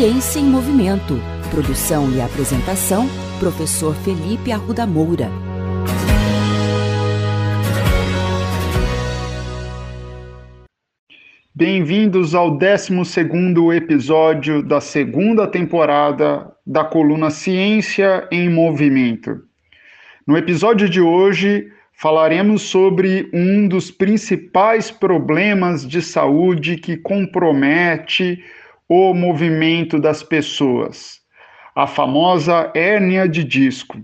Ciência em Movimento. Produção e apresentação, professor Felipe Arruda Moura. Bem-vindos ao 12 episódio da segunda temporada da coluna Ciência em Movimento. No episódio de hoje, falaremos sobre um dos principais problemas de saúde que compromete o movimento das pessoas, a famosa hérnia de disco.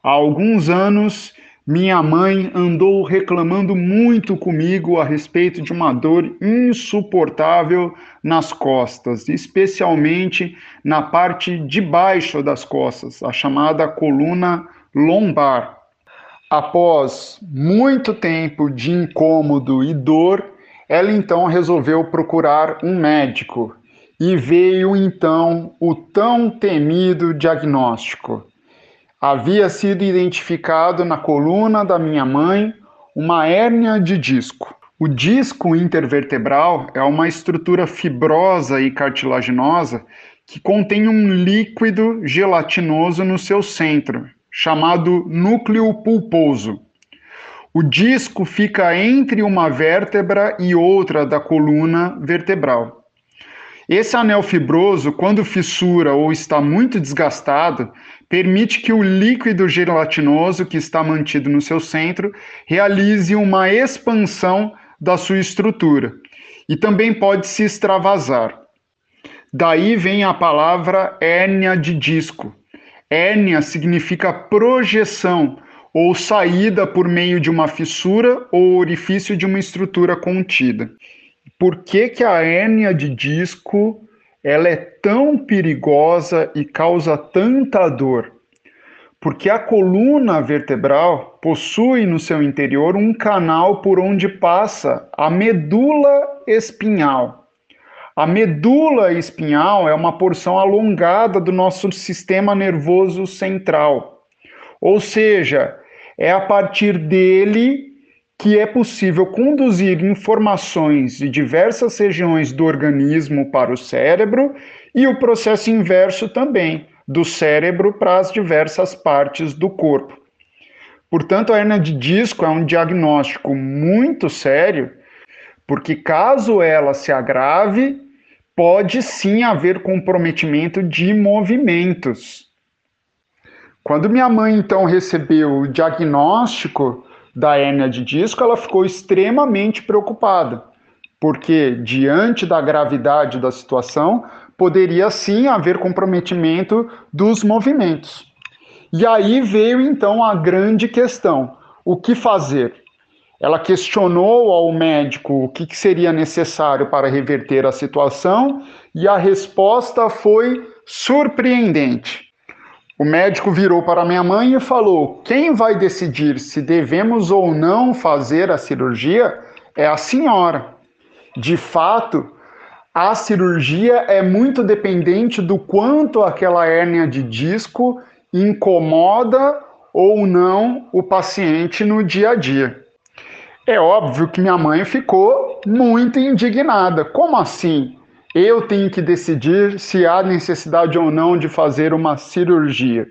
Há alguns anos, minha mãe andou reclamando muito comigo a respeito de uma dor insuportável nas costas, especialmente na parte de baixo das costas, a chamada coluna lombar. Após muito tempo de incômodo e dor, ela então resolveu procurar um médico e veio então o tão temido diagnóstico. Havia sido identificado na coluna da minha mãe uma hérnia de disco. O disco intervertebral é uma estrutura fibrosa e cartilaginosa que contém um líquido gelatinoso no seu centro, chamado núcleo pulposo. O disco fica entre uma vértebra e outra da coluna vertebral. Esse anel fibroso, quando fissura ou está muito desgastado, permite que o líquido gelatinoso que está mantido no seu centro realize uma expansão da sua estrutura e também pode se extravasar. Daí vem a palavra hérnia de disco. Hérnia significa projeção ou saída por meio de uma fissura ou orifício de uma estrutura contida por que, que a hérnia de disco ela é tão perigosa e causa tanta dor? Porque a coluna vertebral possui no seu interior um canal por onde passa a medula espinhal. A medula espinhal é uma porção alongada do nosso sistema nervoso central. Ou seja, é a partir dele que é possível conduzir informações de diversas regiões do organismo para o cérebro e o processo inverso também, do cérebro para as diversas partes do corpo. Portanto, a hernia de disco é um diagnóstico muito sério, porque caso ela se agrave, pode sim haver comprometimento de movimentos. Quando minha mãe então recebeu o diagnóstico, da hérnia de disco, ela ficou extremamente preocupada, porque diante da gravidade da situação, poderia sim haver comprometimento dos movimentos. E aí veio então a grande questão: o que fazer? Ela questionou ao médico o que seria necessário para reverter a situação e a resposta foi surpreendente. O médico virou para minha mãe e falou: Quem vai decidir se devemos ou não fazer a cirurgia é a senhora. De fato, a cirurgia é muito dependente do quanto aquela hérnia de disco incomoda ou não o paciente no dia a dia. É óbvio que minha mãe ficou muito indignada. Como assim? Eu tenho que decidir se há necessidade ou não de fazer uma cirurgia.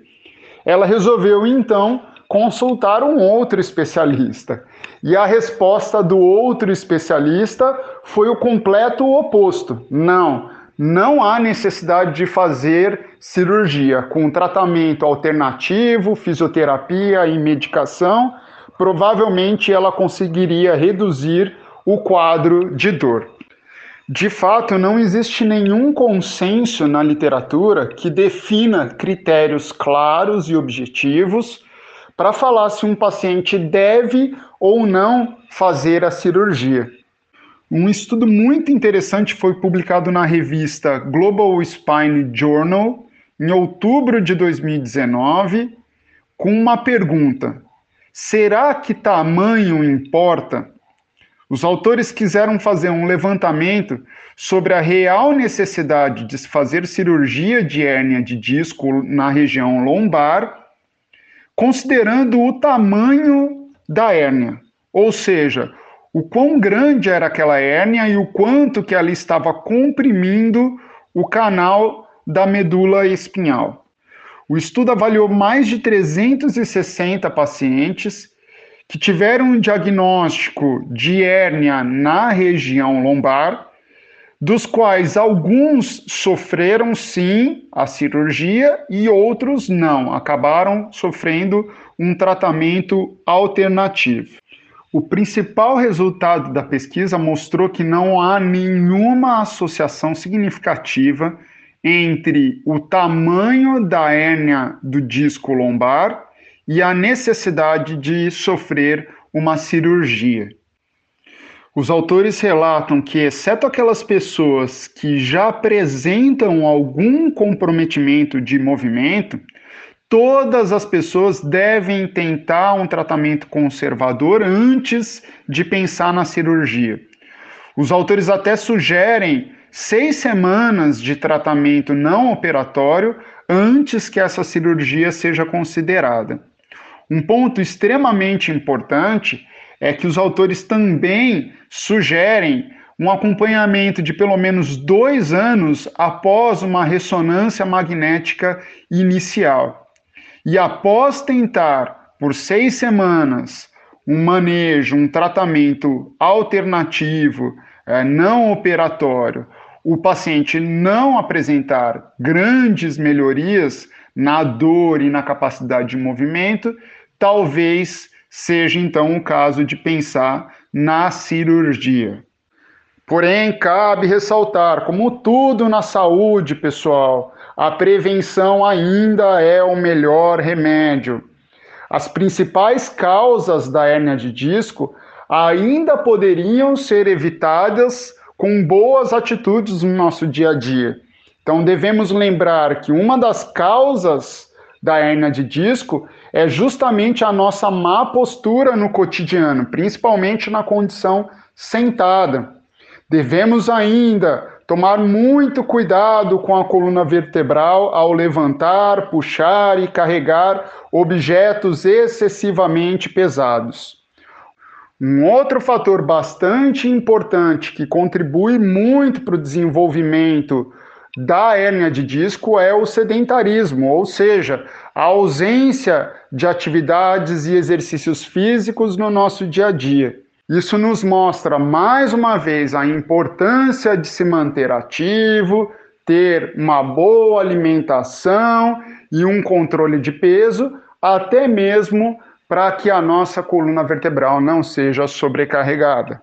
Ela resolveu então consultar um outro especialista. E a resposta do outro especialista foi o completo oposto. Não, não há necessidade de fazer cirurgia. Com tratamento alternativo, fisioterapia e medicação, provavelmente ela conseguiria reduzir o quadro de dor. De fato, não existe nenhum consenso na literatura que defina critérios claros e objetivos para falar se um paciente deve ou não fazer a cirurgia. Um estudo muito interessante foi publicado na revista Global Spine Journal em outubro de 2019 com uma pergunta: será que tamanho importa? Os autores quiseram fazer um levantamento sobre a real necessidade de se fazer cirurgia de hérnia de disco na região lombar, considerando o tamanho da hérnia, ou seja, o quão grande era aquela hérnia e o quanto que ela estava comprimindo o canal da medula espinhal. O estudo avaliou mais de 360 pacientes que tiveram um diagnóstico de hérnia na região lombar, dos quais alguns sofreram sim a cirurgia e outros não, acabaram sofrendo um tratamento alternativo. O principal resultado da pesquisa mostrou que não há nenhuma associação significativa entre o tamanho da hérnia do disco lombar e a necessidade de sofrer uma cirurgia. Os autores relatam que, exceto aquelas pessoas que já apresentam algum comprometimento de movimento, todas as pessoas devem tentar um tratamento conservador antes de pensar na cirurgia. Os autores até sugerem seis semanas de tratamento não operatório antes que essa cirurgia seja considerada. Um ponto extremamente importante é que os autores também sugerem um acompanhamento de pelo menos dois anos após uma ressonância magnética inicial. E após tentar por seis semanas um manejo, um tratamento alternativo, é, não operatório, o paciente não apresentar grandes melhorias na dor e na capacidade de movimento, talvez seja então o caso de pensar na cirurgia. Porém, cabe ressaltar, como tudo na saúde, pessoal, a prevenção ainda é o melhor remédio. As principais causas da hérnia de disco ainda poderiam ser evitadas com boas atitudes no nosso dia a dia. Então, devemos lembrar que uma das causas da hérnia de disco é justamente a nossa má postura no cotidiano, principalmente na condição sentada. Devemos ainda Tomar muito cuidado com a coluna vertebral ao levantar, puxar e carregar objetos excessivamente pesados. Um outro fator bastante importante que contribui muito para o desenvolvimento da hérnia de disco é o sedentarismo, ou seja, a ausência de atividades e exercícios físicos no nosso dia a dia. Isso nos mostra mais uma vez a importância de se manter ativo, ter uma boa alimentação e um controle de peso, até mesmo para que a nossa coluna vertebral não seja sobrecarregada.